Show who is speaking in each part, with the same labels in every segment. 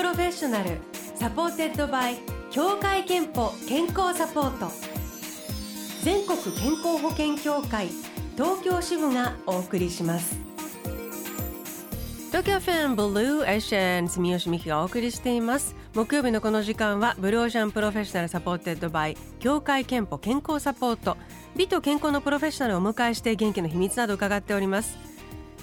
Speaker 1: Professional supported by 協会けんぽ健康サポート。全国健康保険協会東京支部がお送りします。東京 FM Blue Ocean 住吉美紀がお送りしています。木曜日のこの時間は Blue Ocean Professional supported by 協会けんぽ健康サポート。美と健康のプロフェッショナルをお迎えして元気の秘密など伺っております。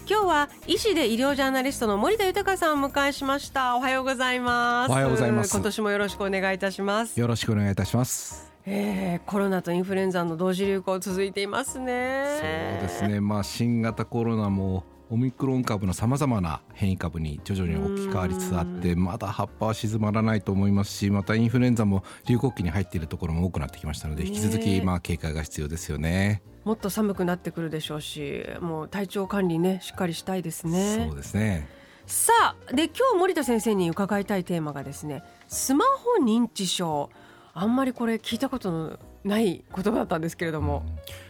Speaker 1: 今日は医師で医療ジャーナリストの森田豊さんをお迎えしました。おはようございます。
Speaker 2: おはようございます。
Speaker 1: 今年もよろしくお願いいたします。
Speaker 2: よろしくお願いいたします。
Speaker 1: えー、コロナとインフルエンザの同時流行続いていますね。
Speaker 2: そうですね。まあ新型コロナもオミクロン株のさまざまな変異株に徐々に置き換わりつつあってまだ葉っぱは静まらないと思いますしまたインフルエンザも流行期に入っているところも多くなってきましたので引き続きまあ警戒が必要ですよね。
Speaker 1: もっと寒くなってくるでしょうしもう体調管理ねしっかりしたいですね。
Speaker 2: そうですね。
Speaker 1: さあで今日森田先生に伺いたいテーマがですねスマホ認知症。あんまりこれ聞いたことのない言葉だったんですけれども、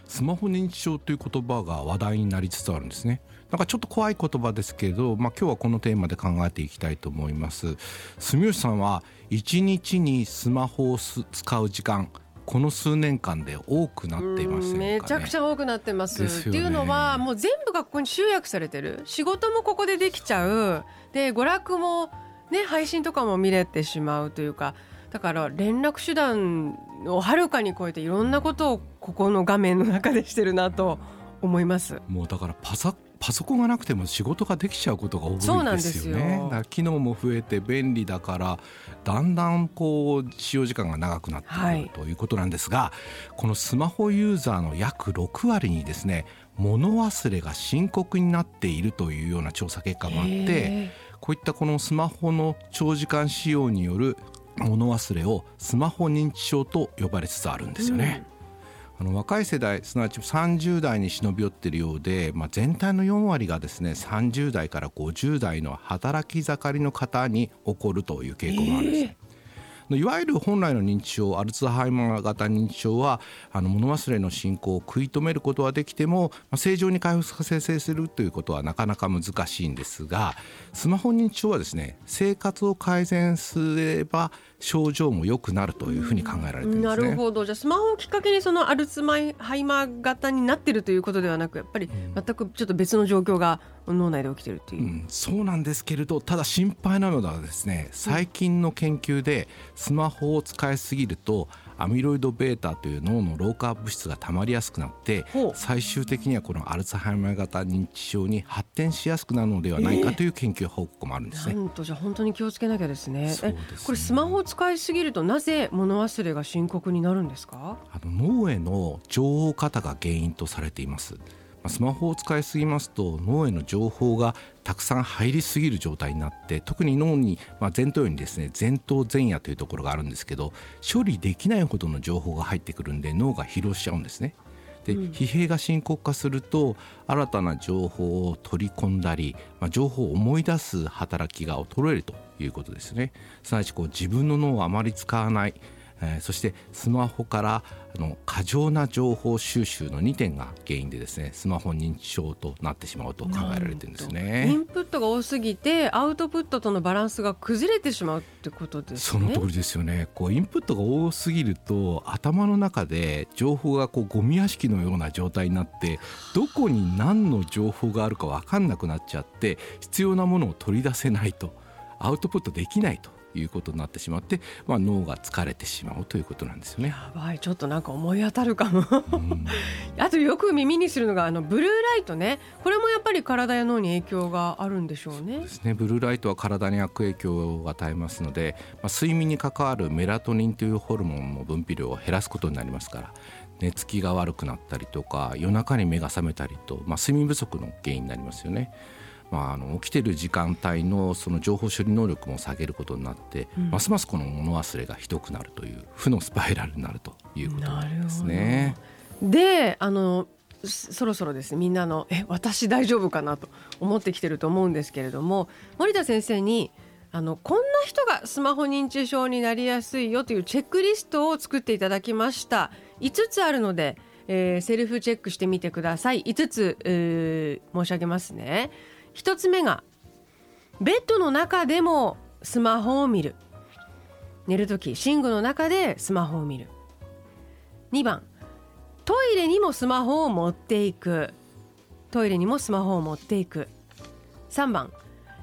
Speaker 2: スマホ認知症という言葉が話題になりつつあるんですねなんかちょっと怖い言葉ですけど、まあ、今日はこのテーマで考えていきたいと思います。住吉さんは一日にスマホを使う時間この数年間で多くなっています、
Speaker 1: ね、めちゃくちゃ多くなってます、ね、っていうのはもう全部がここに集約されてる。仕事もここでできちゃう。で娯楽もね配信とかも見れてしまうというか。だから連絡手段をはるかに超えていろんなことをここの画面の中でしてるなと思います。
Speaker 2: もうだからパサパソコンがなくても仕事ができちゃうことが多いですよね。よ機能も増えて便利だからだんだんこう使用時間が長くなってくる、はい、ということなんですがこのスマホユーザーの約6割にですね物忘れが深刻になっているというような調査結果もあってこういったこのスマホの長時間使用による物忘れをスマホ認知症と呼ばれつつあるんですよね。うんあの若い世代すなわち30代に忍び寄っているようで、まあ、全体の4割がですね30代から50代の働き盛りの方に起こるという傾向があるんです、えー。いわゆる本来の認知症アルツハイマー型認知症はあの物忘れの進行を食い止めることはできても、まあ、正常に回復させするということはなかなか難しいんですがスマホ認知症はですね生活を改善すれば症状も良くなるというふうに考えられてるんですね。
Speaker 1: なるほどじゃあスマホをきっかけにそのアルツハイマー型になってるということではなくやっぱり全くちょっと別の状況が脳内で起きてるという、うん、
Speaker 2: そうなんですけれどただ心配なのはですね最近の研究でスマホを使いすぎるとアミロイド β という脳の老化物質がたまりやすくなって最終的にはこのアルツハイマー型認知症に発展しやすくなるのではないかという研究報告もあるんですね。
Speaker 1: なんとじゃあ本当に気をつけなきゃですね。すねこれスマホを使いすぎるとなぜ物忘れが深刻になるんですか？
Speaker 2: あの脳への情報過多が原因とされています。スマホを使いすぎますと脳への情報がたくさん入りすぎる状態になって特に脳に、まあ、前頭葉にですね前頭前野というところがあるんですけど処理できないほどの情報が入ってくるんで脳が疲労しちゃうんですね。で疲弊が深刻化すると新たな情報を取り込んだり、まあ、情報を思い出す働きが衰えるということですね。すなわちこう自分の脳をあまり使わないえー、そしてスマホからあの過剰な情報収集の2点が原因でですねスマホ認知症となってしまうと考えられてるんですね。
Speaker 1: インプットが多すぎてアウトプットとのバランスが崩れてしまうってことです
Speaker 2: ね。その通りですよね。こうインプットが多すぎると頭の中で情報がこうゴミ屋敷のような状態になってどこに何の情報があるか分かんなくなっちゃって必要なものを取り出せないとアウトプットできないということになってしまって、まあ、脳が疲れてしまうということなんですよね。
Speaker 1: やばいちょっとなんか思い当たるかも あとよく耳にするのがあのブルーライトねこれもやっぱり体や脳に影響があるんでしょうね。
Speaker 2: ですねブルーライトは体に悪影響を与えますので、まあ、睡眠に関わるメラトニンというホルモンの分泌量を減らすことになりますから寝つきが悪くなったりとか夜中に目が覚めたりと、まあ、睡眠不足の原因になりますよね。まあ、あの起きてる時間帯のその情報処理能力も下げることになって、うん、ますますこの物忘れがひどくなるという負のスパイラルになるということなんですね。
Speaker 1: であのそろそろです。ねみんなのえ私大丈夫かなと思ってきてると思うんですけれども森田先生にあのこんな人がスマホ認知症になりやすいよというチェックリストを作っていただきました。5つあるので、えー、セルフチェックしてみてください。5つ、えー、申し上げますね1つ目がベッドの中でもスマホを見る。寝る時寝具の中でスマホを見る。2番トイレにもスマホを持っていく。トイレにもスマホを持っていく。3番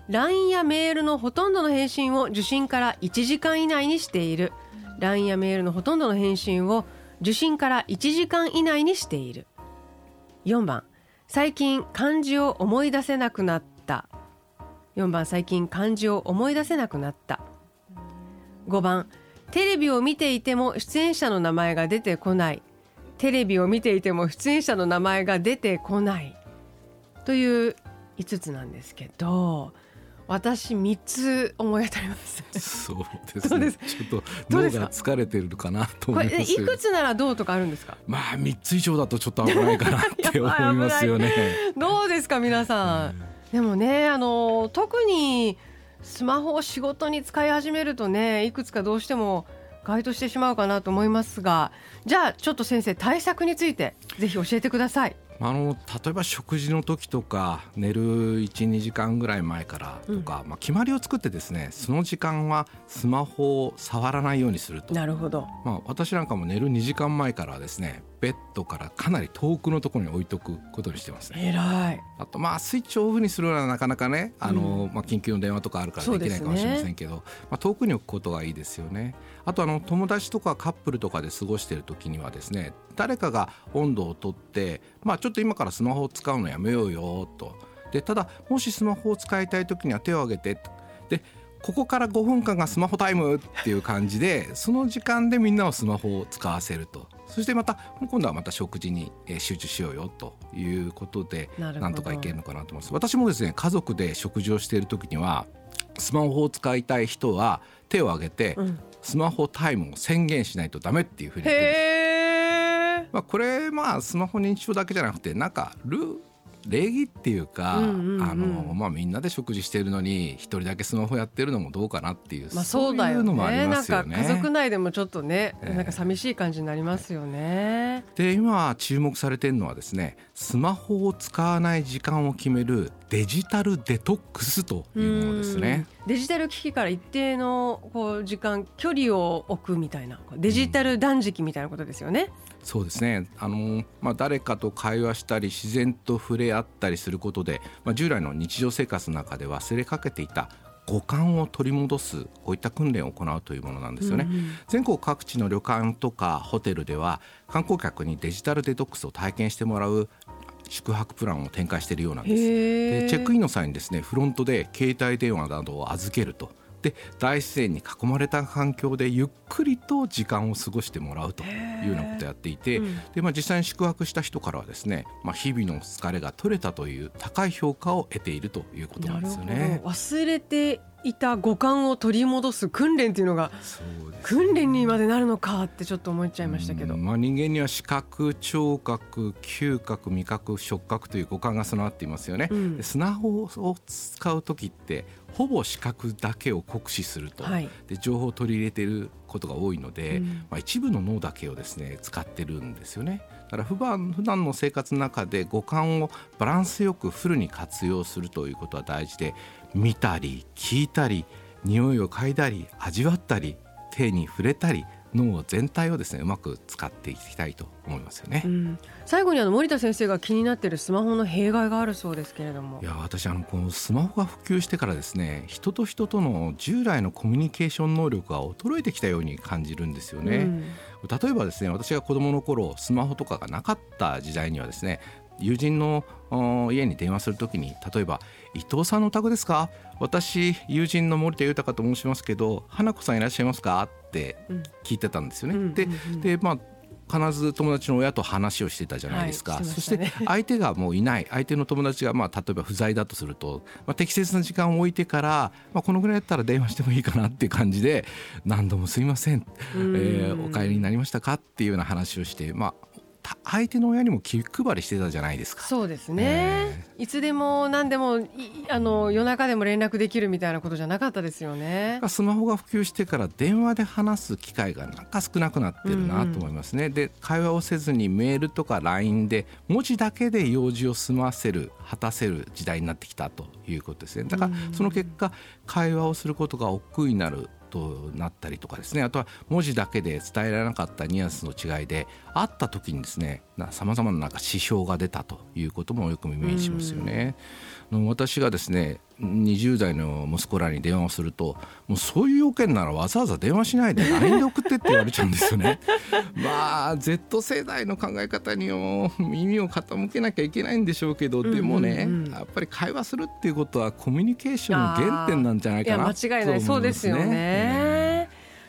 Speaker 1: LINE やメールのほとんどの返信を受信から1時間以内にしている。LINE やメールのほとんどの返信を受信から1時間以内にしている。4番最近漢字を思い出せなくなった。4番最近漢字を思い出せなくなった。5番テレビを見ていても出演者の名前が出てこない。テレビを見ていても出演者の名前が出てこない。という5つなんですけど私3つ思い当たります。
Speaker 2: そうですね。ちょっと脳が疲れてるかなと思います。
Speaker 1: いくつならどうとかあるんですか？
Speaker 2: まあ3つ以上だとちょっと危ないかなって思いますよね。
Speaker 1: どうですか皆さん、でもねあの特にスマホを仕事に使い始めるとねいくつかどうしても該当してしまうかなと思いますがじゃあちょっと先生対策についてぜひ教えてください。
Speaker 2: あの例えば食事の時とか寝る12時間ぐらい前からとか、うん、まあ、決まりを作ってですねその時間はスマホを触らないようにすると。
Speaker 1: なるほど、
Speaker 2: まあ、私なんかも寝る2時間前からですねベッドからかなり遠くのところに置いとくことにしてますね。
Speaker 1: 偉い。
Speaker 2: あとまあスイッチをオフにするのはなかなかねあの、うん、まあ、緊急の電話とかあるからできないかもしれませんけど、ね、まあ、遠くに置くことがいいですよね。あとあの友達とかカップルとかで過ごしている時にはですね誰かが温度をとって、まあ、ちょっと今からスマホを使うのやめようよと。でただもしスマホを使いたい時には手を挙げてでここから5分間がスマホタイムっていう感じでその時間でみんなをスマホを使わせると。そしてまた今度はまた食事に集中しようよということでなんとかいけるのかなと思います。私もですね家族で食事をしている時にはスマホを使いたい人は手を挙げて、スマホタイムを宣言しないとダメっていうふうに言ってるんです。まあ、これまあスマホ認知症だけじゃなくてなんかル礼儀っていうか、うんうんうん、あのまあ、みんなで食事してるのに一人だけスマホやってるのもどうかなっていう、
Speaker 1: まあ、そうだよね。なんか家族内でもちょっとね、えー、なんか寂しい感じになりますよね。
Speaker 2: で今注目されてるのはですねスマホを使わない時間を決めるデジタルデトックスというものですね。
Speaker 1: デジタル機器から一定のこう時間距離を置くみたいな。デジタル断食みたいなことですよね。
Speaker 2: うん。そうですね。あの、まあ、誰かと会話したり自然と触れ合ったりすることで、まあ、従来の日常生活の中で忘れかけていた五感を取り戻すこういった訓練を行うというものなんですよね、うんうん、全国各地の旅館とかホテルでは観光客にデジタルデトックスを体験してもらう宿泊プランを展開しているようなんです。でチェックインの際にですねフロントで携帯電話などを預けると。で大自然に囲まれた環境でゆっくりと時間を過ごしてもらうというようなことをやっていて、うん、でまあ、実際に宿泊した人からはですね、まあ、日々の疲れが取れたという高い評価を得ているということなんですよね。
Speaker 1: 忘れていた五感を取り戻す訓練っていうのが訓練にまでなるのかってちょっと思っちゃいましたけど、
Speaker 2: まあ、人間には視覚聴覚嗅覚味覚触覚という五感が備わっていますよね、うん、スマホを使う時ってほぼ視覚だけを酷使すると、はい、で情報を取り入れていることが多いので、うん、まあ、一部の脳だけをですね使ってるんですよね。から普段普段の生活の中で五感をバランスよくフルに活用するということは大事で見たり聞いたり匂いを嗅いだり味わったり手に触れたり脳全体をですねうまく使っていきたいと思いますよね、うん、
Speaker 1: 最後にあの森田先生が気になっているスマホの弊害があるそうですけれども。
Speaker 2: いや私あのこのスマホが普及してからですね人と人との従来のコミュニケーション能力が衰えてきたように感じるんですよね、うん、例えばですね私が子供の頃スマホとかがなかった時代にはですね友人の家に電話するときに例えば「伊藤さんのお宅ですか？私友人の森田豊と申しますけど花子さんいらっしゃいますか?」って聞いてたんですよね。うん、ででまあ必ず友達の親と話をしてたじゃないですか、はいね、そして相手がもういない。相手の友達がまあ例えば不在だとすると、まあ、適切な時間を置いてから、まあ、このぐらいだったら電話してもいいかなっていう感じで何度もすいません、えー、お帰りになりましたか？っていうような話をして、まあ、相手の親にも気配りしてたじゃないですか。
Speaker 1: そうですね、えー、いつでも何でもあの夜中でも連絡できるみたいなことじゃなかったですよね。
Speaker 2: スマホが普及してから電話で話す機会がなんか少なくなってるなと思いますね、うんうん、で会話をせずにメールとか LINE で文字だけで用事を済ませる果たせる時代になってきたということですね。だからその結果会話をすることが億劫になるとなったりとかですね。あとは文字だけで伝えられなかったニュアンスの違いで会った時にですねさまざまななんか指標が出たということもよく耳にしますよね。私がですね20代の息子らに電話をするともうそういう要件ならわざわざ電話しないで LINE で送ってって言われちゃうんですよね。まあ Z 世代の考え方にも耳を傾けなきゃいけないんでしょうけど、でもね、やっぱり会話するっていうことはコミュニケーションの原点なんじゃないかなと思いますね。間違いないそうですよ
Speaker 1: ね。えー、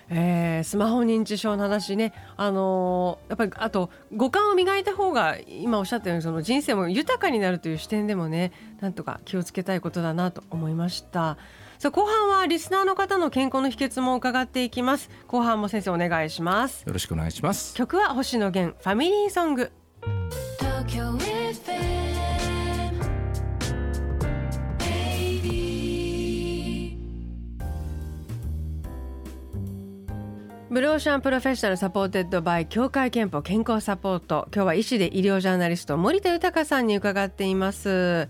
Speaker 1: スマホ認知症の話ね、あのー、やっぱりあと五感を磨いた方が今おっしゃったようにその人生も豊かになるという視点でもねなんとか気をつけたいことだなと思いました。さあ後半はリスナーの方の健康の秘訣も伺っていきます。後半も先生お願いします。
Speaker 2: よろしくお願いします。
Speaker 1: 曲は星野源ファミリーソングBlue Ocean Professional supported by 協会けんぽ健康サポート。今日は医師で医療ジャーナリスト森田豊さんに伺っています。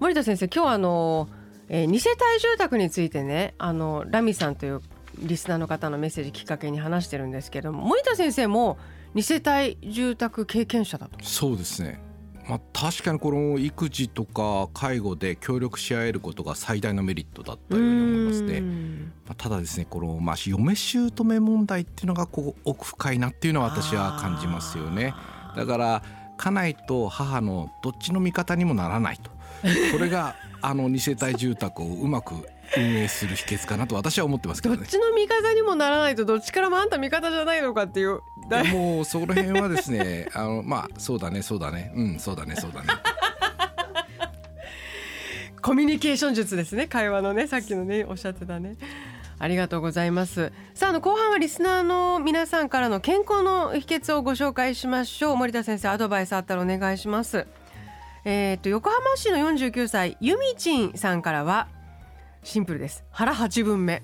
Speaker 1: 森田先生今日はあの、えー、二世帯住宅についてねあのラミさんというリスナーの方のメッセージきっかけに話してるんですけども森田先生も二世帯住宅経験者だと。
Speaker 2: そうですね。まあ、確かにこの育児とか介護で協力し合えることが最大のメリットだったように思いますね。まあ、ただですねこの、まあ、嫁姑問題っていうのがこう奥深いなっていうのは私は感じますよね。だから家内と母のどっちの味方にもならないと。これが あの二世帯住宅をうまく運営する秘訣かなと私は思ってますけど、
Speaker 1: ね、どっちの味方にもならないとどっちからもあんた味方じゃないのかっていう。
Speaker 2: もうその辺はですね あのまあそうだねそうだね。うんそうだねそうだね。
Speaker 1: コミュニケーション術ですね会話のねさっきのねおっしゃってたねありがとうございます。さああの後半はリスナーの皆さんからの健康の秘訣をご紹介しましょう。森田先生アドバイスあったらお願いします。えー、と横浜市の49歳ゆみちんさんからはシンプルです。腹8分目。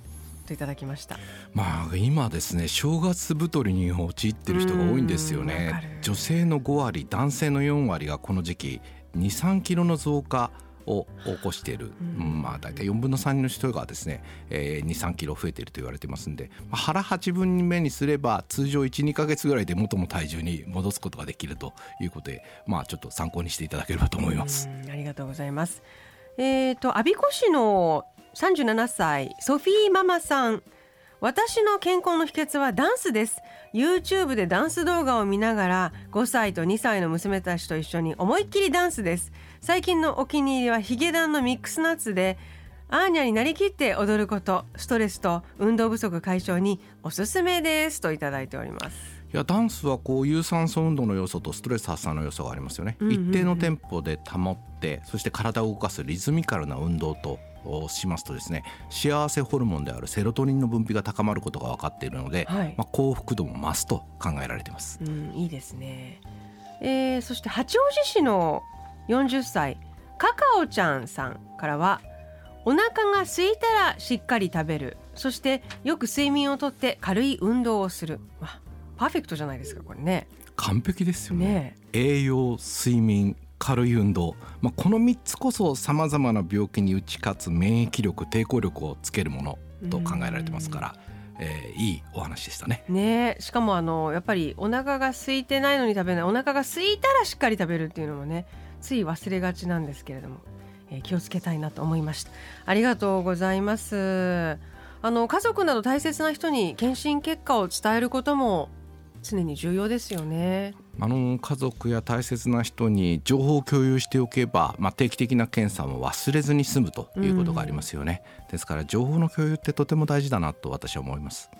Speaker 1: といただきました。
Speaker 2: まあ今ですね正月太りに陥ってる人が多いんですよね。女性の5割男性の4割がこの時期23キロの増加を起こしている、うん、まあ大体4分の3の人がですね、えー、23キロ増えていると言われてますんで、まあ、腹8分目にすれば通常12か月ぐらいで元の体重に戻すことができるということでまあちょっと参考にしていただければと思います。
Speaker 1: ありがとうございます。えっ、ー、と我孫子市の37歳ソフィーママさん。私の健康の秘訣はダンスです。YouTube でダンス動画を見ながら5歳と2歳の娘たちと一緒に思いっきりダンスです最近のお気に入りはヒゲダンのミックスナッツでアーニャになりきって踊ることストレスと運動不足解消におすすめですといただいております。
Speaker 2: いやダンスはこう有酸素運動の要素とストレス発散の要素がありますよね、うんうんうん、一定のテンポで保ってそして体を動かすリズミカルな運動とをしますとですね幸せホルモンであるセロトニンの分泌が高まることが分かっているので、はい、まあ、幸福度も増すと考えられています。
Speaker 1: うん、いいですね、えー、そして八王子市の40歳。カカオちゃんさんからはお腹が空いたらしっかり食べる。そしてよく睡眠をとって軽い運動をする、まあ、パーフェクトじゃないですかこれね。
Speaker 2: 完璧ですよね、ね、栄養睡眠軽い運動、まあ、この3つこそさまざまな病気に打ち勝つ免疫力抵抗力をつけるものと考えられてますから。えー、いいお話でしたね。
Speaker 1: ねしかもあのやっぱりお腹が空いてないのに食べない。お腹が空いたらしっかり食べるっていうのもねつい忘れがちなんですけれども、えー、気をつけたいなと思いました。ありがとうございます。あの家族など大切な人に検診結果を伝えることも常に重要ですよね。
Speaker 2: あの家族や大切な人に情報を共有しておけば、まあ、定期的な検査も忘れずに済むということがありますよね、うん、ですから情報の共有ってとても大事だなと私は思います。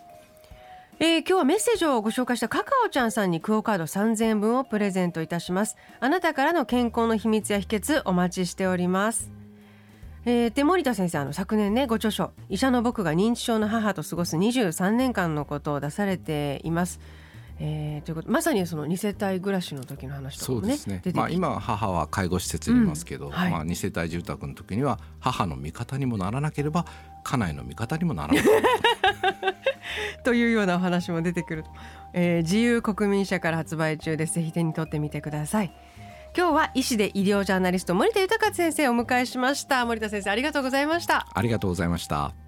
Speaker 1: えー、今日はメッセージをご紹介したカカオちゃんさんにクオカード3000円分をプレゼントいたします。あなたからの健康の秘密や秘訣お待ちしております。えー、で森田先生あの昨年ねご著書「医者の僕が認知症の母と過ごす23年間」のことを出されています。えー、ということまさにその2世帯暮らしの時の話とかもね
Speaker 2: ね、まあ、今母は介護施設にいますけど、うんはい、まあ、2世帯住宅の時には母の味方にもならなければ家内の味方にもならない
Speaker 1: というようなお話も出てくる。と、えー、自由国民社から発売中です。ぜひ手に取ってみてください。今日は医師で医療ジャーナリスト森田豊先生をお迎えしました。森田先生ありがとうございました。
Speaker 2: ありがとうございました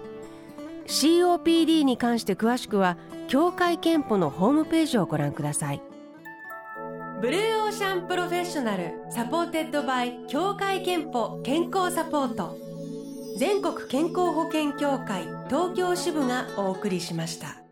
Speaker 1: COPD に関して詳しくは協会けんぽのホームページをご覧ください Blue Ocean Professional supported by 協会けんぽ健康サポート全国健康保険協会東京支部がお送りしました。